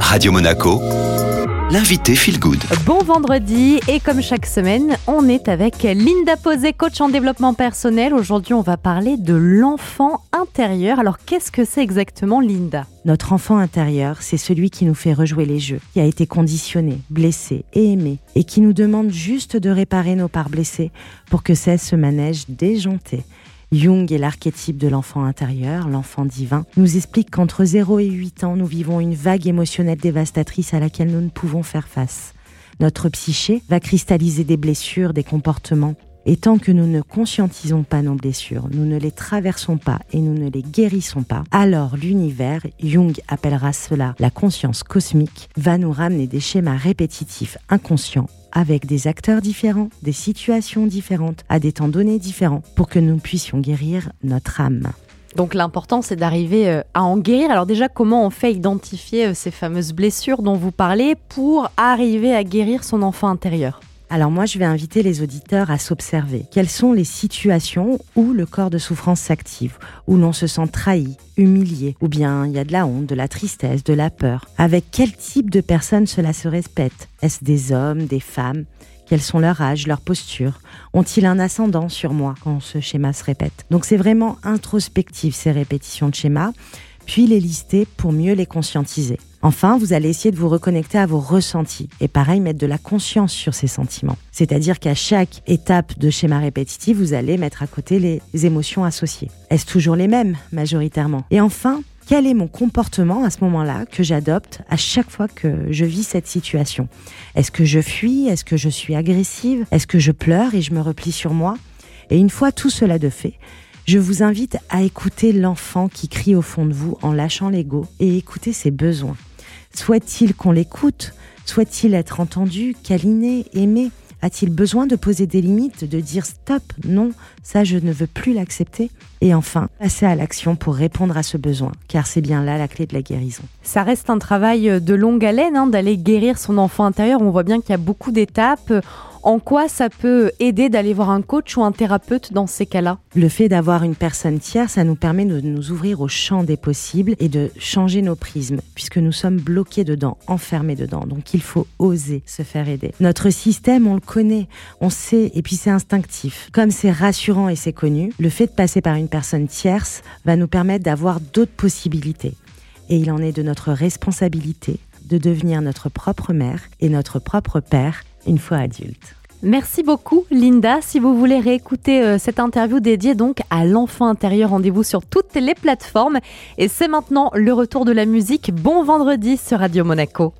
Radio Monaco, l'invité Feel Good. Bon vendredi et comme chaque semaine, on est avec Linda Posé, coach en développement personnel. Aujourd'hui, on va parler de l'enfant intérieur. Alors, qu'est-ce que c'est exactement, Linda? Notre enfant intérieur, c'est celui qui nous fait rejouer les jeux, qui a été conditionné, blessé et aimé, et qui nous demande juste de réparer nos parts blessées pour que cesse ce manège déjanté. Jung est l'archétype de l'enfant intérieur, l'enfant divin, nous explique qu'entre 0 et 8 ans, nous vivons une vague émotionnelle dévastatrice à laquelle nous ne pouvons faire face. Notre psyché va cristalliser des blessures, des comportements. Et tant que nous ne conscientisons pas nos blessures, nous ne les traversons pas et nous ne les guérissons pas, alors l'univers, Jung appellera cela la conscience cosmique, va nous ramener des schémas répétitifs inconscients avec des acteurs différents, des situations différentes, à des temps donnés différents, pour que nous puissions guérir notre âme. Donc l'important, c'est d'arriver euh, à en guérir. Alors déjà, comment on fait identifier euh, ces fameuses blessures dont vous parlez pour arriver à guérir son enfant intérieur? Alors moi, je vais inviter les auditeurs à s'observer. Quelles sont les situations où le corps de souffrance s'active, où l'on se sent trahi, humilié, ou bien il y a de la honte, de la tristesse, de la peur? Avec quel type de personnes cela se répète Est-ce des hommes, des femmes? Quels sont leur âge, leur posture Ont-ils un ascendant sur moi quand ce schéma se répète? Donc c'est vraiment introspectif ces répétitions de schémas, puis les lister pour mieux les conscientiser. Enfin, vous allez essayer de vous reconnecter à vos ressentis et pareil, mettre de la conscience sur ces sentiments. C'est-à-dire qu'à chaque étape de schéma répétitif, vous allez mettre à côté les émotions associées. Est-ce toujours les mêmes majoritairement? Et enfin, quel est mon comportement à ce moment-là que j'adopte à chaque fois que je vis cette situation? Est-ce que je fuis? Est-ce que je suis agressive? Est-ce que je pleure et je me replie sur moi? Et une fois tout cela de fait, je vous invite à écouter l'enfant qui crie au fond de vous en lâchant l'ego et écouter ses besoins. Souhaite-t-il qu'on l'écoute Souhaite-t-il être entendu, câliné, aimé A-t-il besoin de poser des limites, de dire stop, non, ça je ne veux plus l'accepter Et enfin, passer à l'action pour répondre à ce besoin, car c'est bien là la clé de la guérison. Ça reste un travail de longue haleine hein, d'aller guérir son enfant intérieur. On voit bien qu'il y a beaucoup d'étapes. En quoi ça peut aider d'aller voir un coach ou un thérapeute dans ces cas-là? Le fait d'avoir une personne tierce, ça nous permet de nous ouvrir au champ des possibles et de changer nos prismes, puisque nous sommes bloqués dedans, enfermés dedans. Donc il faut oser se faire aider. Notre système, on le connaît, on sait, et puis c'est instinctif. Comme c'est rassurant et c'est connu, le fait de passer par une personne tierce va nous permettre d'avoir d'autres possibilités. Et il en est de notre responsabilité de devenir notre propre mère et notre propre père une fois adulte. Merci beaucoup Linda. Si vous voulez réécouter euh, cette interview dédiée donc à l'enfant intérieur, rendez-vous sur toutes les plateformes. Et c'est maintenant le retour de la musique. Bon vendredi sur Radio Monaco.